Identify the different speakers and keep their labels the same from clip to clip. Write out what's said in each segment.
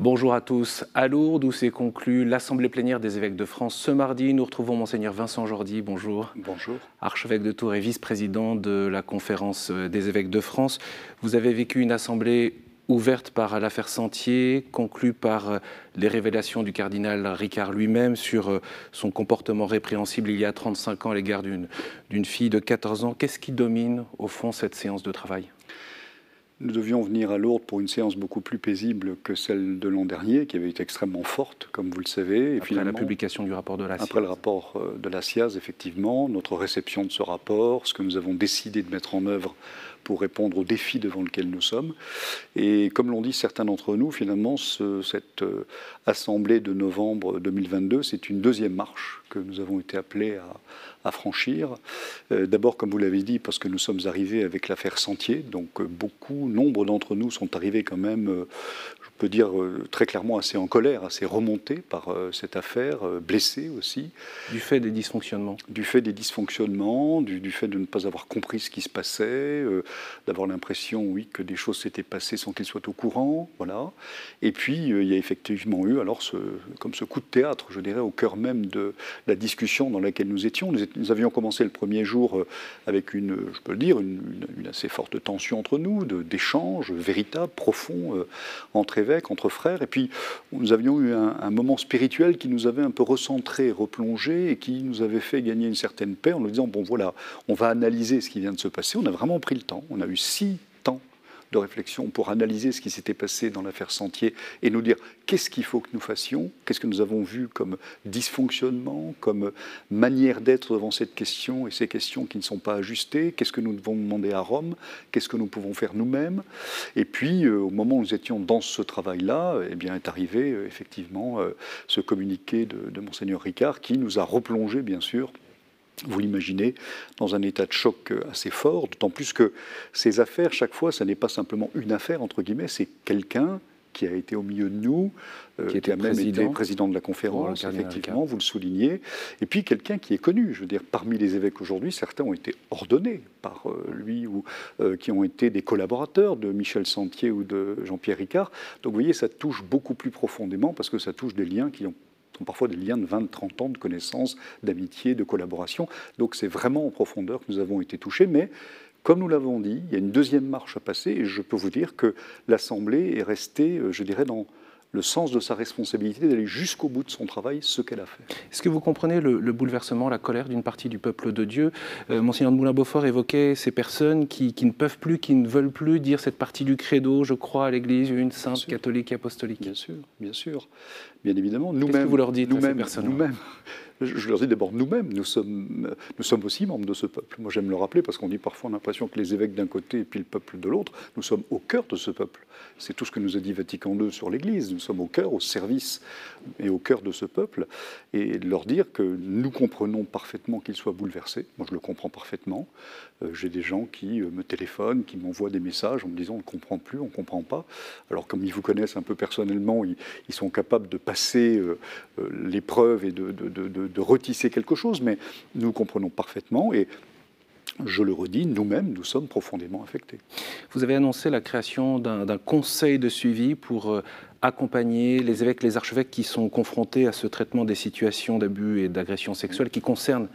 Speaker 1: Bonjour à tous. À Lourdes, où s'est conclue l'Assemblée plénière des évêques de France ce mardi, nous retrouvons Monseigneur Vincent Jordi. Bonjour.
Speaker 2: Bonjour.
Speaker 1: Archevêque de Tours et vice-président de la Conférence des évêques de France. Vous avez vécu une assemblée ouverte par l'affaire Sentier, conclue par les révélations du cardinal Ricard lui-même sur son comportement répréhensible il y a 35 ans à l'égard d'une fille de 14 ans. Qu'est-ce qui domine, au fond, cette séance de travail?
Speaker 2: Nous devions venir à Lourdes pour une séance beaucoup plus paisible que celle de l'an dernier, qui avait été extrêmement forte, comme vous le savez.
Speaker 1: Et après la publication du rapport de la
Speaker 2: Après le rapport euh, de la SIAZ, effectivement, notre réception de ce rapport, ce que nous avons décidé de mettre en œuvre pour répondre aux défis devant lesquels nous sommes. Et comme l'ont dit certains d'entre nous, finalement, cette euh, assemblée de novembre 2022, c'est une deuxième marche que nous avons été appelés à, franchir. Euh, d'abord, comme vous l'avez dit, parce que nous sommes arrivés avec l'affaire Sentier, donc euh, beaucoup, nombre d'entre nous sont arrivés quand même, peut dire euh, très clairement assez en colère, assez remonté par euh, cette affaire, euh, blessé aussi.
Speaker 1: Du fait des dysfonctionnements
Speaker 2: Du fait des dysfonctionnements, du, fait de ne pas avoir compris ce qui se passait, d'avoir l'impression, oui, que des choses s'étaient passées sans qu'il soit au courant, voilà. Et puis, il y a effectivement eu, alors, ce, comme ce coup de théâtre, je dirais, au cœur même de la discussion dans laquelle nous étions. Nous, avions commencé le premier jour avec une, je peux le dire, une, assez forte tension entre nous, d'échanges véritables, profonds, entre entre frères. Et puis, nous avions eu un, moment spirituel qui nous avait un peu recentré, replongé, et qui nous avait fait gagner une certaine paix en nous disant, bon voilà, on va analyser ce qui vient de se passer. On a vraiment pris le temps. On a eu six de réflexion pour analyser ce qui s'était passé dans l'affaire Sentier et nous dire qu'est-ce qu'il faut que nous fassions, qu'est-ce que nous avons vu comme dysfonctionnement, comme manière d'être devant cette question et ces questions qui ne sont pas ajustées, qu'est-ce que nous devons demander à Rome, qu'est-ce que nous pouvons faire nous-mêmes. Et puis, euh, au moment où nous étions dans ce travail-là, eh bien, est arrivé euh, effectivement euh, ce communiqué de, de Monseigneur Ricard qui nous a replongé, bien sûr, vous l'imaginez, dans un état de choc euh, assez fort, d'autant plus que ces affaires, chaque fois, ce n'est pas simplement une affaire, entre guillemets, c'est quelqu'un qui a été au milieu de nous,
Speaker 1: euh, qui, était a même président. été
Speaker 2: président de la conférence, effectivement, vous le soulignez, et puis quelqu'un qui est connu. Je veux dire, parmi les évêques aujourd'hui, certains ont été ordonnés par euh, lui ou qui ont été des collaborateurs de Michel Sentier ou de Jean-Pierre Ricard. Donc vous voyez, ça touche beaucoup plus profondément parce que ça touche des liens qui ont parfois des liens de 20, 30 ans de connaissances, d'amitié, de collaboration. Donc c'est vraiment en profondeur que nous avons été touchés, mais comme nous l'avons dit, il y a une deuxième marche à passer, et je peux vous dire que l'Assemblée est restée, euh, je dirais, dans le sens de sa responsabilité d'aller jusqu'au bout de son travail, ce qu'elle a fait.
Speaker 1: Est-ce que vous comprenez le, bouleversement, la colère d'une partie du peuple de Dieu? Euh, Monseigneur de Moulin-Beaufort évoquait ces personnes qui, ne peuvent plus, qui ne veulent plus dire cette partie du credo, je crois à l'Église, une sainte catholique et apostolique.
Speaker 2: Bien sûr, bien sûr, bien évidemment.
Speaker 1: Nous-mêmes, vous leur dites
Speaker 2: nous-mêmes,
Speaker 1: nous-mêmes,
Speaker 2: je leur dis d'abord nous-mêmes, nous sommes, nous sommes aussi membres de ce peuple. Moi j'aime le rappeler parce qu'on dit parfois l'impression que les évêques d'un côté et puis le peuple de l'autre, nous sommes au cœur de ce peuple. C'est tout ce que nous a dit Vatican II sur l'Église. Nous sommes au cœur, au service et au cœur de ce peuple. Et leur dire que nous comprenons parfaitement qu'ils soient bouleversés. Moi je le comprends parfaitement. Euh, j'ai des gens qui euh, me téléphonent, qui m'envoient des messages en me disant on ne comprend plus, on ne comprend pas. Alors comme ils vous connaissent un peu personnellement, ils, sont capables de passer euh, l'épreuve et de, de de, retisser quelque chose, mais nous comprenons parfaitement et je le redis, nous-mêmes, nous sommes profondément affectés.
Speaker 1: Vous avez annoncé la création d'un conseil de suivi pour euh, accompagner les évêques, les archevêques qui sont confrontés à ce traitement des situations d'abus et d'agression sexuelle qui concernent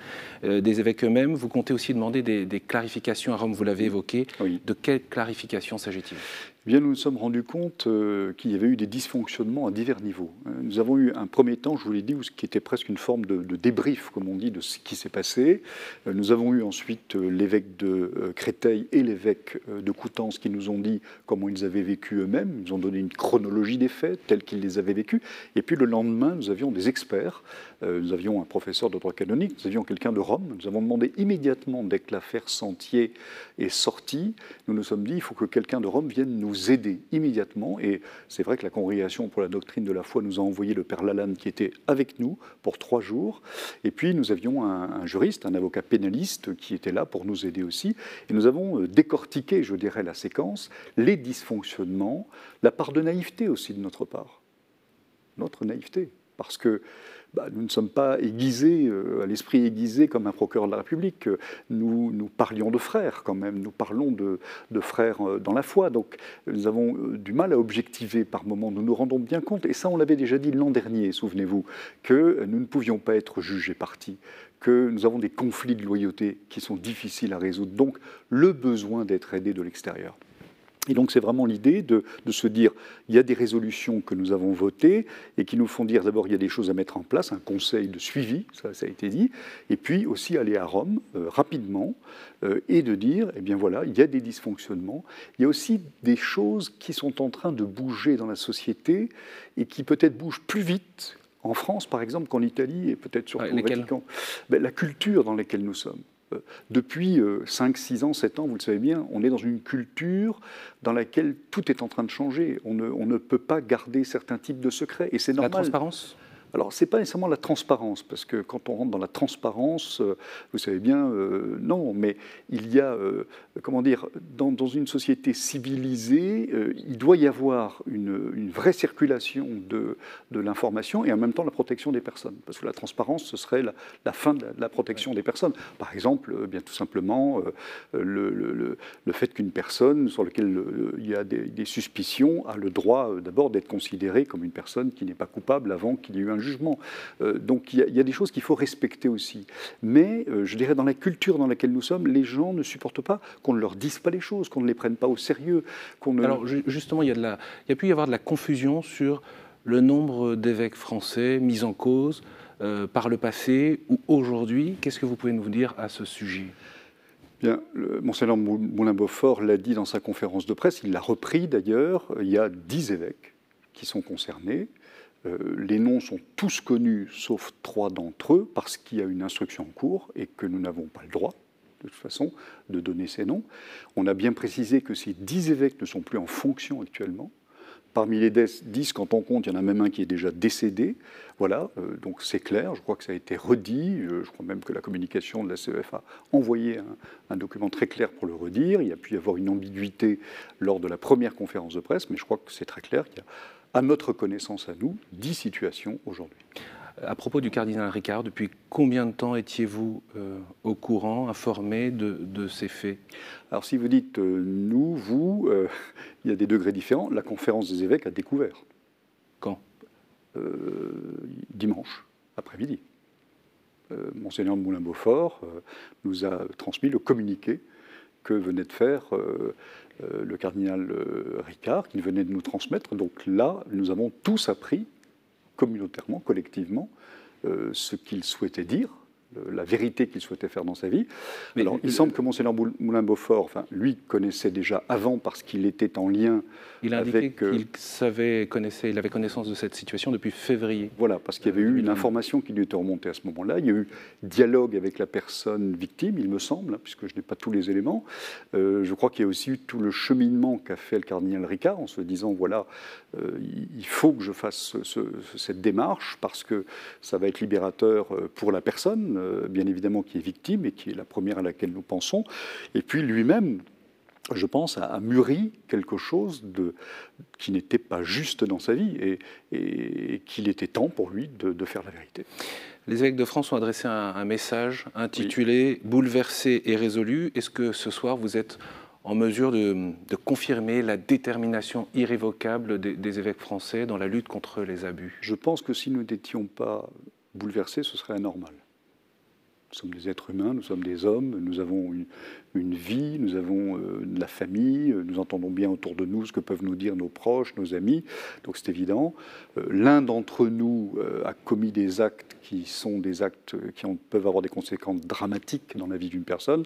Speaker 1: euh, des évêques eux-mêmes. Vous comptez aussi demander des, clarifications à Rome, vous l'avez évoqué. De quelles clarifications s'agit-il?
Speaker 2: Bien, nous nous sommes rendus compte euh, qu'il y avait eu des dysfonctionnements à divers niveaux. Euh, nous avons eu un premier temps, je vous l'ai dit, où ce qui était presque une forme de, débrief, comme on dit, de ce qui s'est passé. Euh, nous avons eu ensuite l'évêque de Créteil et l'évêque de Coutances qui nous ont dit comment ils avaient vécu eux-mêmes. Ils ont donné une chronologie des faits tels qu'ils les avaient vécus. Et puis le lendemain, nous avions des experts. Nous avions un professeur de droit canonique, nous avions quelqu'un de Rome. Nous avons demandé immédiatement, dès que l'affaire Sentier est sortie, nous nous sommes dit il faut que quelqu'un de Rome vienne nous aider immédiatement. Et c'est vrai que la Congrégation pour la doctrine de la foi nous a envoyé le Père Lalanne qui était avec nous pour trois jours. Et puis nous avions un, juriste, un avocat pénaliste qui était là pour nous aider aussi. Et nous avons euh, décortiqué, je dirais, la séquence, les dysfonctionnements, la part de naïveté aussi de notre part. Notre naïveté. Parce que bah, nous ne sommes pas aiguisés, à l'esprit aiguisé comme un procureur de la République. Nous, nous parlions de frères quand même, nous parlons de, frères dans la foi. Donc nous avons du mal à objectiver par moments. Nous nous rendons bien compte, et ça on l'avait déjà dit l'an dernier, souvenez-vous, que nous ne pouvions pas être jugés partis, que nous avons des conflits de loyauté qui sont difficiles à résoudre. Donc le besoin d'être aidé de l'extérieur. Et donc c'est vraiment l'idée de, se dire, il y a des résolutions que nous avons votées et qui nous font dire d'abord il y a des choses à mettre en place, un conseil de suivi, ça, ça a été dit, et puis aussi aller à Rome euh, rapidement euh, et de dire, eh bien voilà, il y a des dysfonctionnements, il y a aussi des choses qui sont en train de bouger dans la société et qui peut-être bougent plus vite en France par exemple qu'en Italie et peut-être surtout au Vatican. Ben, la culture dans laquelle nous sommes. Euh, depuis 5, euh, 6 ans, 7 ans, vous le savez bien, on est dans une culture dans laquelle tout est en train de changer. On ne, on ne peut pas garder certains types de secrets. Et c'est normal.
Speaker 1: La transparence?
Speaker 2: Alors, ce n'est pas nécessairement la transparence, parce que quand on rentre dans la transparence, euh, vous savez bien, euh, non, mais il y a, euh, comment dire, dans, une société civilisée, il doit y avoir une, vraie circulation de, de l'information et en même temps la protection des personnes. Parce que la transparence, ce serait la, fin de la, protection des personnes. Par exemple, bien tout simplement, le, le, le, fait qu'une personne sur laquelle il y a des, des suspicions a le droit d'abord d'être considérée comme une personne qui n'est pas coupable avant qu'il y ait eu un jugement. Euh, donc il y, a des choses qu'il faut respecter aussi. Mais euh, je dirais dans la culture dans laquelle nous sommes, les gens ne supportent pas qu'on ne leur dise pas les choses, qu'on ne les prenne pas au sérieux.
Speaker 1: Alors justement, il y, a de la, il y a pu y avoir de la confusion sur le nombre d'évêques français mis en cause euh, par le passé ou aujourd'hui. Qu'est-ce que vous pouvez nous dire à ce sujet?
Speaker 2: Bien, Monseigneur Moulin-Beaufort l'a dit dans sa conférence de presse, il l'a repris d'ailleurs, il y a dix évêques qui sont concernés. Euh, les noms sont tous connus, sauf trois d'entre eux, parce qu'il y a une instruction en cours et que nous n'avons pas le droit, de toute façon, de donner ces noms. On a bien précisé que ces dix évêques ne sont plus en fonction actuellement. Parmi les dix, quand on compte, il y en a même un qui est déjà décédé. Voilà, euh, donc c'est clair, je crois que ça a été redit. Euh, je crois même que la communication de la CEF a envoyé un, un, document très clair pour le redire. Il y a pu y avoir une ambiguïté lors de la première conférence de presse, mais je crois que c'est très clair qu'il y a à notre connaissance à nous, dix situations aujourd'hui.
Speaker 1: À propos du cardinal Ricard, depuis combien de temps étiez-vous euh, au courant, informé de, ces faits?
Speaker 2: Alors si vous dites euh, nous, vous, euh, il y a des degrés différents. La conférence des évêques a découvert.
Speaker 1: Quand?
Speaker 2: Dimanche, après-midi. Monseigneur Moulin-Beaufort nous a transmis le communiqué que venait de faire le cardinal euh, Ricard, qu'il venait de nous transmettre. Donc là, nous avons tous appris, communautairement, collectivement, euh, ce qu'il souhaitait dire, la vérité qu'il souhaitait faire dans sa vie. Mais Alors, il semble que Monseigneur Moulin-Beaufort, enfin, lui connaissait déjà avant parce qu'il était en lien
Speaker 1: il a indiqué qu'il euh, savait, connaissait, il avait connaissance de cette situation depuis février.
Speaker 2: Voilà, parce qu'il y avait eu une information qui lui était remontée à ce moment-là. Il y a eu dialogue avec la personne victime, il me semble, puisque je n'ai pas tous les éléments. Euh, je crois qu'il y a aussi eu tout le cheminement qu'a fait le cardinal Ricard en se disant voilà, euh, il faut que je fasse cette démarche parce que ça va être libérateur pour la personne, bien évidemment, qui est victime et qui est la première à laquelle nous pensons. Et puis lui-même, je pense, a, mûri quelque chose de, qui n'était pas juste dans sa vie et, qu'il était temps pour lui de, faire la vérité.
Speaker 1: Les évêques de France ont adressé un, message intitulé Bouleversé et résolu. Est-ce que ce soir vous êtes en mesure de, confirmer la détermination irrévocable des, des, évêques français dans la lutte contre les abus?
Speaker 2: Je pense que si nous n'étions pas bouleversés, ce serait anormal. Nous sommes des êtres humains, nous sommes des hommes, nous avons une, vie, nous avons euh, de la famille, euh, nous entendons bien autour de nous ce que peuvent nous dire nos proches, nos amis, donc c'est évident. Euh, l'un d'entre nous a commis des actes qui sont des actes qui peuvent avoir des conséquences dramatiques dans la vie d'une personne,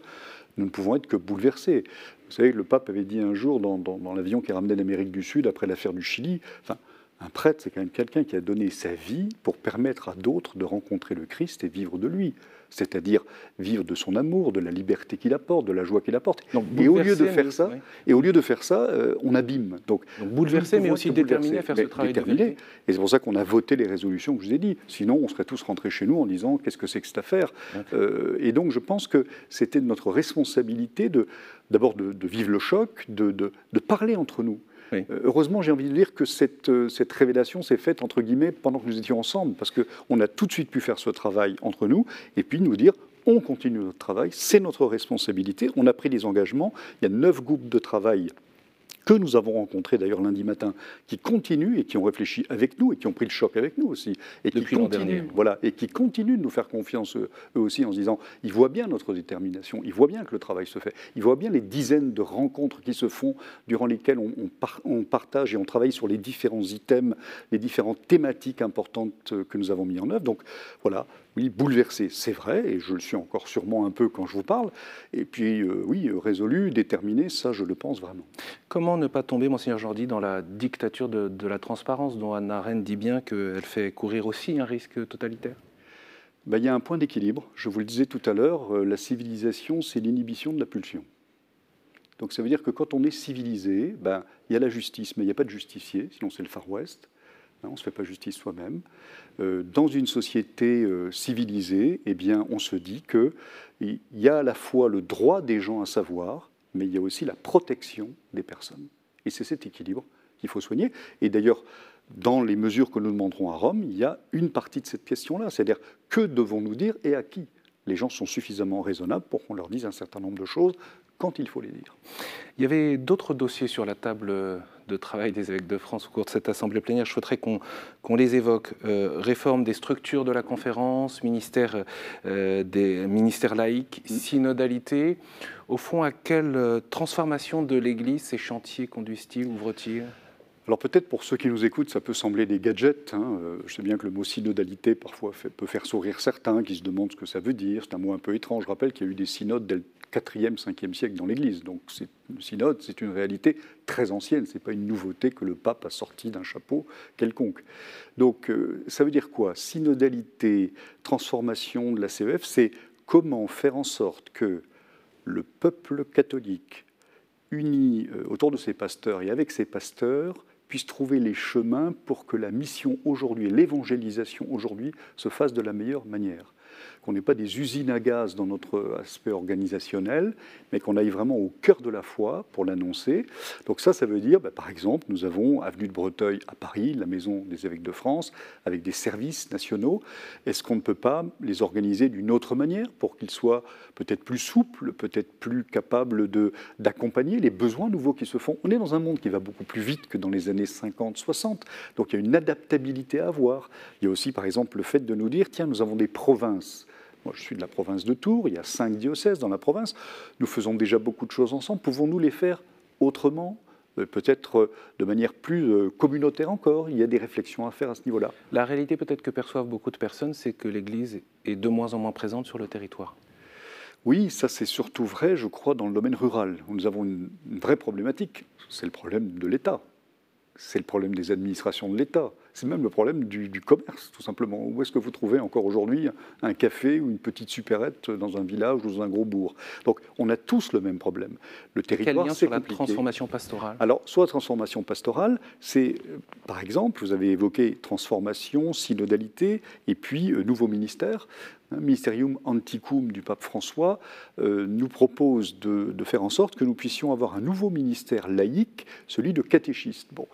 Speaker 2: nous ne pouvons être que bouleversés. Vous savez, le pape avait dit un jour dans, dans l'avion qui ramenait d'Amérique du Sud après l'affaire du Chili, enfin, un prêtre, c'est quand même quelqu'un qui a donné sa vie pour permettre à d'autres de rencontrer le Christ et vivre de lui. C'est-à-dire vivre de son amour, de la liberté qu'il apporte, de la joie qu'il apporte. et, au lieu de faire ça, et au lieu de faire ça, on abîme.
Speaker 1: Donc, bouleversé, mais aussi déterminé à faire ce travail. Déterminé.
Speaker 2: et c'est pour ça qu'on a voté les résolutions que je vous ai dit. Sinon, on serait tous rentrés chez nous en disant qu'est-ce que c'est que cette affaire? Euh, et donc, je pense que c'était notre responsabilité de, d'abord de, vivre le choc, de, de parler entre nous. Heureusement, j'ai envie de dire que cette, cette révélation s'est faite, entre guillemets, pendant que nous étions ensemble, parce qu'on a tout de suite pu faire ce travail entre nous, et puis nous dire, on continue notre travail, c'est notre responsabilité, on a pris des engagements, il y a neuf groupes de travail que nous avons rencontrés d'ailleurs lundi matin, qui continuent et qui ont réfléchi avec nous et qui ont pris le choc avec nous aussi, et qui continuent, voilà, et qui continuent de nous faire confiance eux, aussi en se disant, ils voient bien notre détermination, ils voient bien que le travail se fait, ils voient bien les dizaines de rencontres qui se font durant lesquelles on, on partage et on travaille sur les différents items, les différentes thématiques importantes que nous avons mis en œuvre. Donc voilà, oui, bouleversé, c'est vrai, et je le suis encore sûrement un peu quand je vous parle. Et puis, euh, oui, résolu, déterminé, ça, je le pense vraiment.
Speaker 1: Comment ne pas tomber, Monseigneur Jordi, dans la dictature de, la transparence, dont Anna Arendt dit bien qu'elle fait courir aussi un risque totalitaire?
Speaker 2: Ben, Il y a un point d'équilibre. Je vous le disais tout à l'heure, euh, la civilisation, c'est l'inhibition de la pulsion. Donc ça veut dire que quand on est civilisé, ben, il y a la justice, mais il n'y a pas de justicier, sinon c'est le Far West. Hein, on ne se fait pas justice soi-même. Euh, dans une société euh, civilisée, eh bien, on se dit qu'il y a à la fois le droit des gens à savoir, mais il y a aussi la protection des personnes. Et c'est cet équilibre qu'il faut soigner. Et d'ailleurs, dans les mesures que nous demanderons à Rome, il y a une partie de cette question-là, c'est-à-dire que devons-nous dire et à qui? Les gens sont suffisamment raisonnables pour qu'on leur dise un certain nombre de choses quand il faut les dire.
Speaker 1: Il y avait d'autres dossiers sur la table de travail des évêques de France au cours de cette assemblée plénière. Je souhaiterais qu'on les évoque. Euh, réforme des structures de la conférence, ministère, euh, des ministères laïcs, mm. synodalité. Au fond, à quelle euh, transformation de l'Église ces chantiers conduisent-ils, ouvrent-ils?
Speaker 2: Alors peut-être pour ceux qui nous écoutent, ça peut sembler des gadgets. Hein. Je sais bien que le mot synodalité parfois peut faire sourire certains qui se demandent ce que ça veut dire. C'est un mot un peu étrange. Je rappelle qu'il y a eu des synodes dès le 4e, 5e siècle dans l'Église. Donc le synode, c'est une réalité très ancienne. Ce n'est pas une nouveauté que le pape a sorti d'un chapeau quelconque. Donc euh, ça veut dire quoi? Synodalité, transformation de la CEF, c'est comment faire en sorte que le peuple catholique, uni euh, autour de ses pasteurs et avec ses pasteurs, puisse trouver les chemins pour que la mission aujourd'hui l'évangélisation aujourd'hui se fasse de la meilleure manière. Qu'on n'ait pas des usines à gaz dans notre aspect organisationnel, mais qu'on aille vraiment au cœur de la foi pour l'annoncer. Donc ça, ça veut dire, bah, par exemple, nous avons Avenue de Breteuil à Paris, la maison des évêques de France, avec des services nationaux. Est-ce qu'on ne peut pas les organiser d'une autre manière pour qu'ils soient peut-être plus souples, peut-être plus capables d'accompagner les besoins nouveaux qui se font? On est dans un monde qui va beaucoup plus vite que dans les années 50, 60, donc il y a une adaptabilité à avoir. Il y a aussi, par exemple, le fait de nous dire, tiens, nous avons des provinces moi, je suis de la province de Tours, il y a cinq diocèses dans la province. Nous faisons déjà beaucoup de choses ensemble. Pouvons-nous les faire autrement euh, peut-être euh, de manière plus euh, communautaire encore? Il y a des réflexions à faire à ce niveau-là.
Speaker 1: La réalité peut-être que perçoivent beaucoup de personnes, c'est que l'Église est de moins en moins présente sur le territoire.
Speaker 2: Oui, ça c'est surtout vrai, je crois, dans le domaine rural. Nous avons une vraie problématique, c'est le problème de l'État. C'est le problème des administrations de l'État. C'est même le problème du, commerce, tout simplement. Où est-ce que vous trouvez encore aujourd'hui un café ou une petite supérette dans un village ou dans un gros bourg? Donc, on a tous le même problème.
Speaker 1: Le territoire, c'est la transformation pastorale?
Speaker 2: Alors, soit transformation pastorale, c'est, euh, par exemple, vous avez évoqué transformation, synodalité, et puis euh, nouveau ministère. Ministerium Anticum du pape François euh, nous propose de, de, faire en sorte que nous puissions avoir un nouveau ministère laïque, celui de catéchiste. Bon,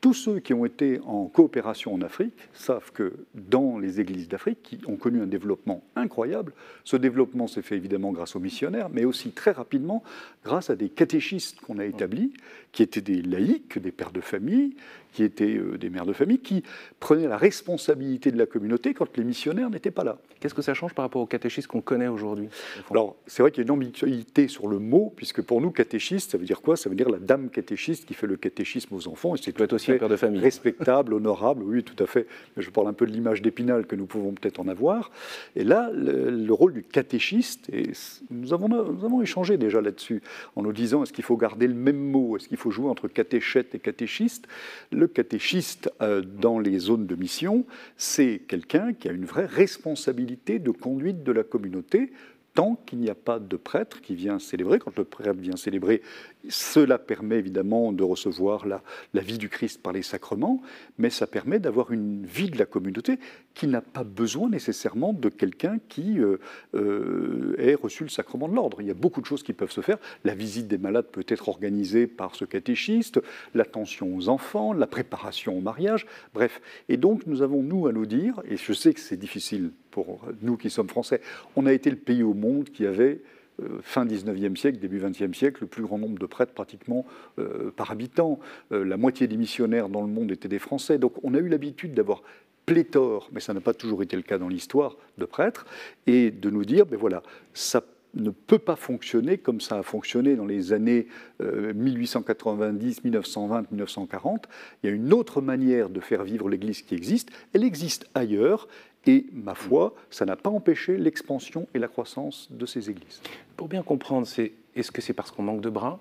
Speaker 2: tous ceux qui ont été en coopération en Afrique savent que dans les églises d'Afrique, qui ont connu un développement incroyable, ce développement s'est fait évidemment grâce aux missionnaires, mais aussi très rapidement grâce à des catéchistes qu'on a établis, qui étaient des laïcs, des pères de famille, qui étaient euh, des mères de famille, qui prenaient la responsabilité de la communauté quand les missionnaires n'étaient pas là.
Speaker 1: Qu'est-ce que ça change par rapport aux catéchistes qu'on connaît aujourd'hui
Speaker 2: Alors, c'est vrai qu'il y a une ambiguïté sur le mot, puisque pour nous, catéchiste, ça veut dire quoi? Ça veut dire la dame catéchiste qui fait le catéchisme aux enfants.
Speaker 1: Et c'est être aussi un père de famille.
Speaker 2: Respectable, honorable, oui, tout à fait. Je parle un peu de l'image d'Épinal que nous pouvons peut-être en avoir. Et là, le, rôle du catéchiste, et nous avons, nous avons échangé déjà là-dessus, en nous disant est-ce qu'il faut garder le même mot? Est-ce qu'il faut jouer entre catéchète et catéchiste? Le catéchiste euh, dans les zones de mission, c'est quelqu'un qui a une vraie responsabilité de conduite de la communauté tant qu'il n'y a pas de prêtre qui vient célébrer. Quand le prêtre vient célébrer, cela permet évidemment de recevoir la, vie du Christ par les sacrements, mais ça permet d'avoir une vie de la communauté qui n'a pas besoin nécessairement de quelqu'un qui euh, euh, ait reçu le sacrement de l'ordre. Il y a beaucoup de choses qui peuvent se faire. La visite des malades peut être organisée par ce catéchiste, l'attention aux enfants, la préparation au mariage, bref. Et donc nous avons, nous, à nous dire, et je sais que c'est difficile pour nous qui sommes français, on a été le pays au monde qui avait euh, fin 19e siècle, début 20e siècle, le plus grand nombre de prêtres pratiquement euh, par habitant. Euh, la moitié des missionnaires dans le monde étaient des Français. Donc on a eu l'habitude d'avoir pléthore, mais ça n'a pas toujours été le cas dans l'histoire, de prêtres, et de nous dire, ben voilà, ça ne peut pas fonctionner comme ça a fonctionné dans les années 1890, 1920, 1940. Il y a une autre manière de faire vivre l'Église qui existe. Elle existe ailleurs et ma foi, ça n'a pas empêché l'expansion et la croissance de ces églises.
Speaker 1: Pour bien comprendre, est-ce que c'est parce qu'on manque de bras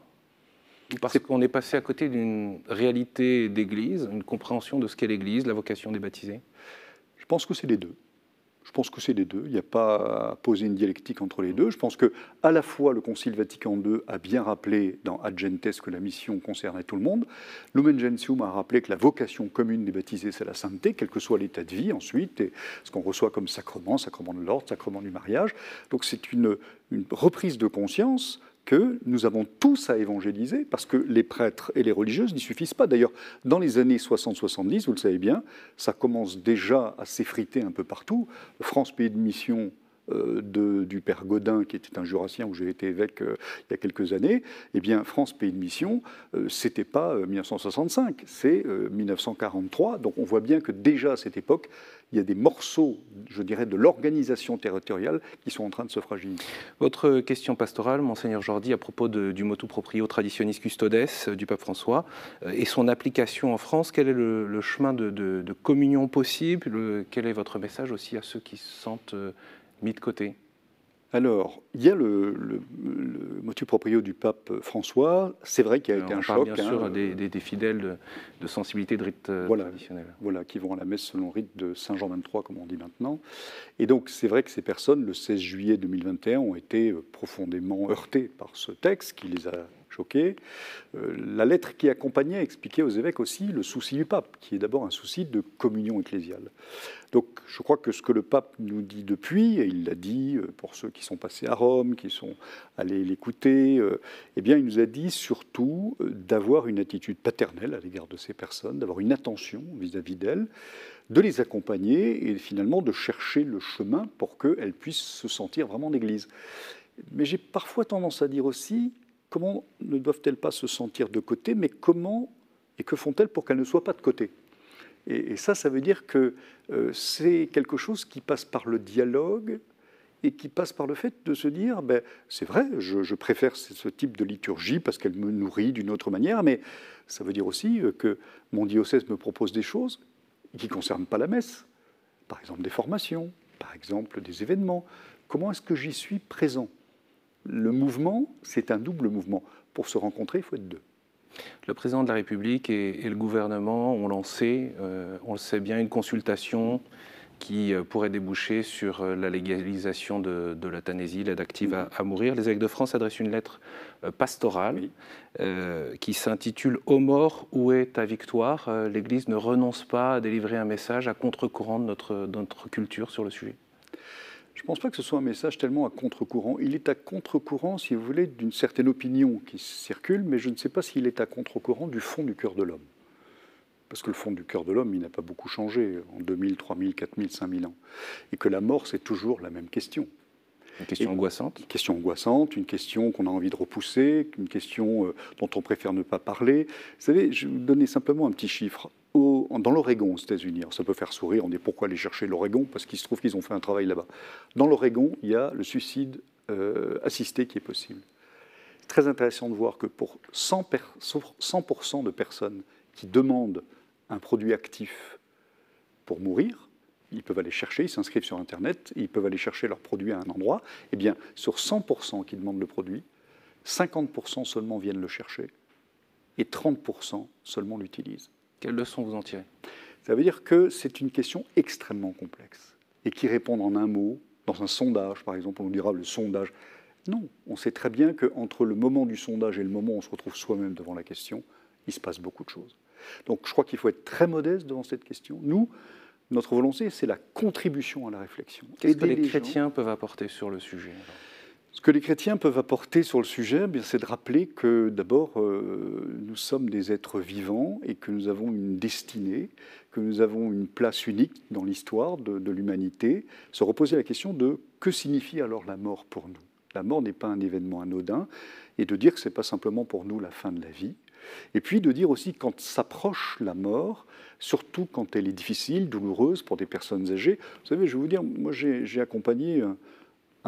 Speaker 1: ou parce qu'on est passé à côté d'une réalité d'église, une compréhension de ce qu'est l'église, la vocation des baptisés?
Speaker 2: Je pense que c'est les deux. Je pense que c'est les deux. Il n'y a pas à poser une dialectique entre les deux. Je pense que à la fois le Concile Vatican II a bien rappelé dans Ad Gentes que la mission concernait tout le monde. Lumen Gentium a rappelé que la vocation commune des baptisés, c'est la sainteté, quel que soit l'état de vie ensuite, et ce qu'on reçoit comme sacrement, sacrement de l'ordre, sacrement du mariage. Donc c'est une, une reprise de conscience que nous avons tous à évangéliser, parce que les prêtres et les religieuses n'y suffisent pas. D'ailleurs, dans les années 60-70, vous le savez bien, ça commence déjà à s'effriter un peu partout. France Pays de Mission de, du père Godin, qui était un jurassien où j'ai été évêque euh, il y a quelques années, eh bien, France Pays de Mission, euh, c'était pas 1965, c'est 1943. Donc on voit bien que déjà à cette époque, il y a des morceaux, je dirais, de l'organisation territoriale qui sont en train de se fragiliser.
Speaker 1: Votre question pastorale, Monseigneur Jordi, à propos du motu proprio traditionis custodes du pape François et son application en France, quel est le, chemin de, communion possible? Quel est votre message aussi à ceux qui se sentent mis de côté
Speaker 2: alors, il y a le, le, motu proprio du pape François. C'est vrai qu'il y a été un choc.
Speaker 1: Bien sûr, hein, des, des, fidèles de, sensibilité de rite euh,
Speaker 2: voilà,
Speaker 1: traditionnel.
Speaker 2: Voilà, qui vont à la messe selon le rite de Saint Jean 23, comme on dit maintenant. Et donc, c'est vrai que ces personnes, le 16 juillet 2021, ont été euh, profondément heurtées par ce texte qui les a Euh, la lettre qui accompagnait expliquait aux évêques aussi le souci du pape, qui est d'abord un souci de communion ecclésiale. Donc je crois que ce que le pape nous dit depuis, et il l'a dit euh, pour ceux qui sont passés à Rome, qui sont allés l'écouter, euh, eh bien il nous a dit surtout d'avoir une attitude paternelle à l'égard de ces personnes, d'avoir une attention vis-à-vis d'elles, de les accompagner et finalement de chercher le chemin pour qu'elles puissent se sentir vraiment d'Église. Mais j'ai parfois tendance à dire aussi, comment ne doivent-elles pas se sentir de côté, mais comment et que font-elles pour qu'elles ne soient pas de côté? Et, ça, ça veut dire que euh, c'est quelque chose qui passe par le dialogue et qui passe par le fait de se dire, ben, c'est vrai, je, préfère ce type de liturgie parce qu'elle me nourrit d'une autre manière, mais ça veut dire aussi euh, que mon diocèse me propose des choses qui ne concernent pas la messe, par exemple des formations, par exemple des événements. Comment est-ce que j'y suis présent? Le mouvement, c'est un double mouvement. Pour se rencontrer, il faut être deux.
Speaker 1: Le président de la République et, le gouvernement ont lancé, euh, on le sait bien, une consultation qui euh, pourrait déboucher sur euh, la légalisation de, de l'euthanasie, l'aide active à, mourir. Les évêques de France adressent une lettre pastorale qui s'intitule Ô mort, où est ta victoire? L'Église ne renonce pas à délivrer un message à contre-courant de notre, de notre culture sur le sujet.
Speaker 2: Je ne pense pas que ce soit un message tellement à contre-courant. Il est à contre-courant, si vous voulez, d'une certaine opinion qui circule, mais je ne sais pas s'il est à contre-courant du fond du cœur de l'homme. Parce que le fond du cœur de l'homme, il n'a pas beaucoup changé en 2000, 3000, 4000, 5000 ans. Et que la mort, c'est toujours la même question.
Speaker 1: Une question angoissante
Speaker 2: Une question angoissante, une question qu'on a envie de repousser, une question euh, dont on préfère ne pas parler. Vous savez, je vais vous donner simplement un petit chiffre dans l'Oregon aux États-Unis. Ça peut faire sourire, on dit pourquoi aller chercher l'Oregon? Parce qu'il se trouve qu'ils ont fait un travail là-bas. Dans l'Oregon, il y a le suicide euh, assisté qui est possible. Très intéressant de voir que pour 100%, 100 de personnes qui demandent un produit actif pour mourir, ils peuvent aller chercher, ils s'inscrivent sur Internet, ils peuvent aller chercher leur produit à un endroit. Eh bien, sur 100% qui demandent le produit, 50% seulement viennent le chercher et 30% seulement l'utilisent.
Speaker 1: Quelle leçon vous en tirez
Speaker 2: Ça veut dire que c'est une question extrêmement complexe et qui répondre en un mot, Dans un sondage, par exemple, on nous dira le sondage. Non, on sait très bien qu'entre le moment du sondage et le moment où on se retrouve soi-même devant la question, il se passe beaucoup de choses. Donc je crois qu'il faut être très modeste devant cette question. Nous, notre volonté, c'est la contribution à la réflexion.
Speaker 1: Qu'est-ce que les, chrétiens peuvent apporter sur le sujet
Speaker 2: Ce que les chrétiens peuvent apporter sur le sujet, eh c'est de rappeler que d'abord, euh, nous sommes des êtres vivants et que nous avons une destinée, que nous avons une place unique dans l'histoire de, l'humanité. Se reposer la question de que signifie alors la mort pour nous La mort n'est pas un événement anodin et de dire que ce n'est pas simplement pour nous la fin de la vie, et puis de dire aussi quand s'approche la mort, surtout quand elle est difficile, douloureuse pour des personnes âgées. Vous savez, je vais vous dire, moi j'ai accompagné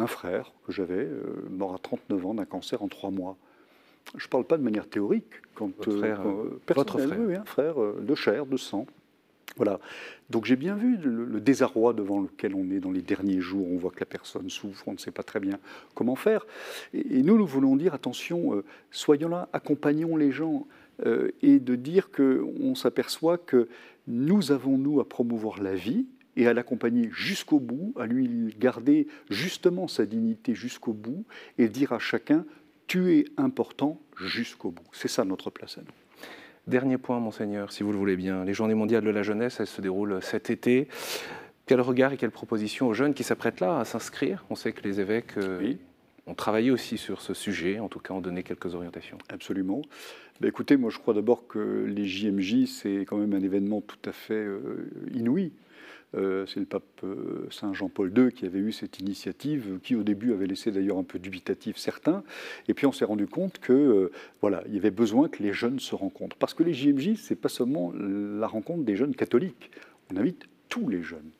Speaker 2: frère que j'avais, euh, mort à 39 ans d'un cancer en trois mois. Je ne parle pas de manière théorique. Quand,
Speaker 1: votre euh, frère,
Speaker 2: euh, votre frère. Oui, un frère de chair, de sang. Voilà. Donc j'ai bien vu le, désarroi devant lequel on est dans les derniers jours. On voit que la personne souffre, on ne sait pas très bien comment faire. Et, nous, nous voulons dire attention, euh, soyons là, accompagnons les gens euh, et de dire qu'on s'aperçoit que nous avons, nous, à promouvoir la vie et à l'accompagner jusqu'au bout, à lui garder justement sa dignité jusqu'au bout et dire à chacun, tu es important jusqu'au bout. C'est ça notre place à nous.
Speaker 1: Dernier point, monseigneur, si vous le voulez bien. Les Journées mondiales de la jeunesse, elles se déroulent cet été. Quel regard et quelle proposition aux jeunes qui s'apprêtent là à s'inscrire? On sait que les évêques euh, ont travaillé aussi sur ce sujet, en tout cas ont donné quelques orientations.
Speaker 2: Absolument. Ben, écoutez, moi je crois d'abord que les JMJ, c'est quand même un événement tout à fait euh, inouï. Euh, c'est le pape euh, Saint Jean-Paul II qui avait eu cette initiative, qui au début avait laissé d'ailleurs un peu dubitatif certains. Et puis on s'est rendu compte que euh, voilà, il y avait besoin que les jeunes se rencontrent, parce que les JMJ, c'est pas seulement la rencontre des jeunes catholiques. On invite tous les jeunes.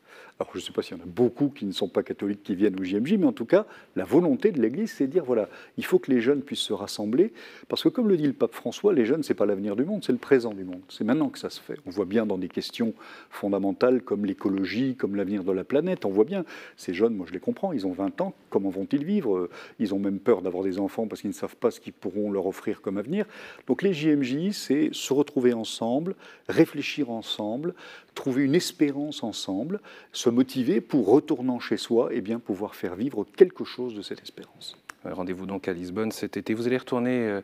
Speaker 2: Alors je ne sais pas s'il y en a beaucoup qui ne sont pas catholiques qui viennent au JMJ, mais en tout cas, la volonté de l'Église, c'est de dire, voilà, il faut que les jeunes puissent se rassembler, parce que comme le dit le pape François, les jeunes, ce n'est pas l'avenir du monde, c'est le présent du monde. C'est maintenant que ça se fait. On voit bien dans des questions fondamentales comme l'écologie, comme l'avenir de la planète, on voit bien, ces jeunes, moi je les comprends, ils ont 20 ans, comment vont-ils vivre? Ils ont même peur d'avoir des enfants parce qu'ils ne savent pas ce qu'ils pourront leur offrir comme avenir. Donc les JMJ, c'est se retrouver ensemble, réfléchir ensemble, trouver une espérance ensemble, se motiver pour, retournant chez soi, et eh bien, pouvoir faire vivre quelque chose de cette espérance.
Speaker 1: Euh, rendez-vous donc à Lisbonne cet été. Vous allez retourner euh,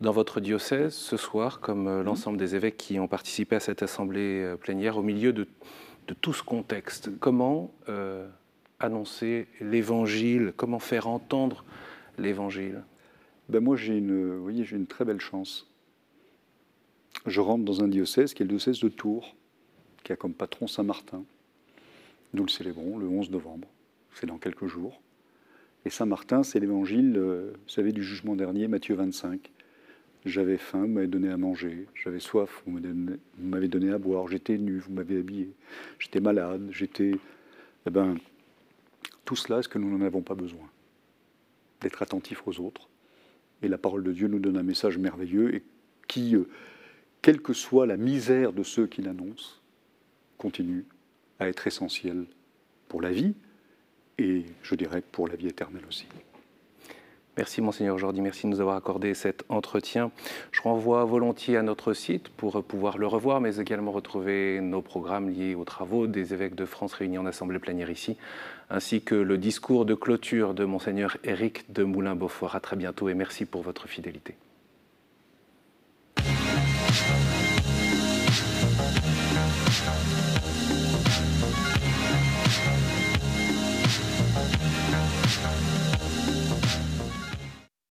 Speaker 1: dans votre diocèse ce soir, comme euh, mhm. l'ensemble des évêques qui ont participé à cette assemblée plénière, au milieu de, tout ce contexte. Comment annoncer l'évangile? Comment faire entendre l'évangile?
Speaker 2: Ben Moi, j'ai une, vous voyez, j'ai une très belle chance. Je rentre dans un diocèse qui est le diocèse de Tours qui a comme patron Saint-Martin. Nous le célébrons le 11 novembre, c'est dans quelques jours. Et Saint-Martin, c'est l'évangile, euh, vous savez, du jugement dernier, Matthieu 25. J'avais faim, vous m'avez donné à manger. J'avais soif, vous m'avez donné à boire. J'étais nu, vous m'avez habillé. J'étais malade, j'étais. Eh bien, tout cela, est-ce que nous n'en avons pas besoin? D'être attentifs aux autres. Et la parole de Dieu nous donne un message merveilleux et qui, euh, quelle que soit la misère de ceux qui l'annoncent, continue être essentiel pour la vie et je dirais pour la vie éternelle aussi.
Speaker 1: Merci Monseigneur Jordi, merci de nous avoir accordé cet entretien. Je renvoie volontiers à notre site pour pouvoir le revoir, mais également retrouver nos programmes liés aux travaux des évêques de France réunis en assemblée plénière ici, ainsi que le discours de clôture de Monseigneur Éric de Moulin-Beaufort. À très bientôt et merci pour votre fidélité.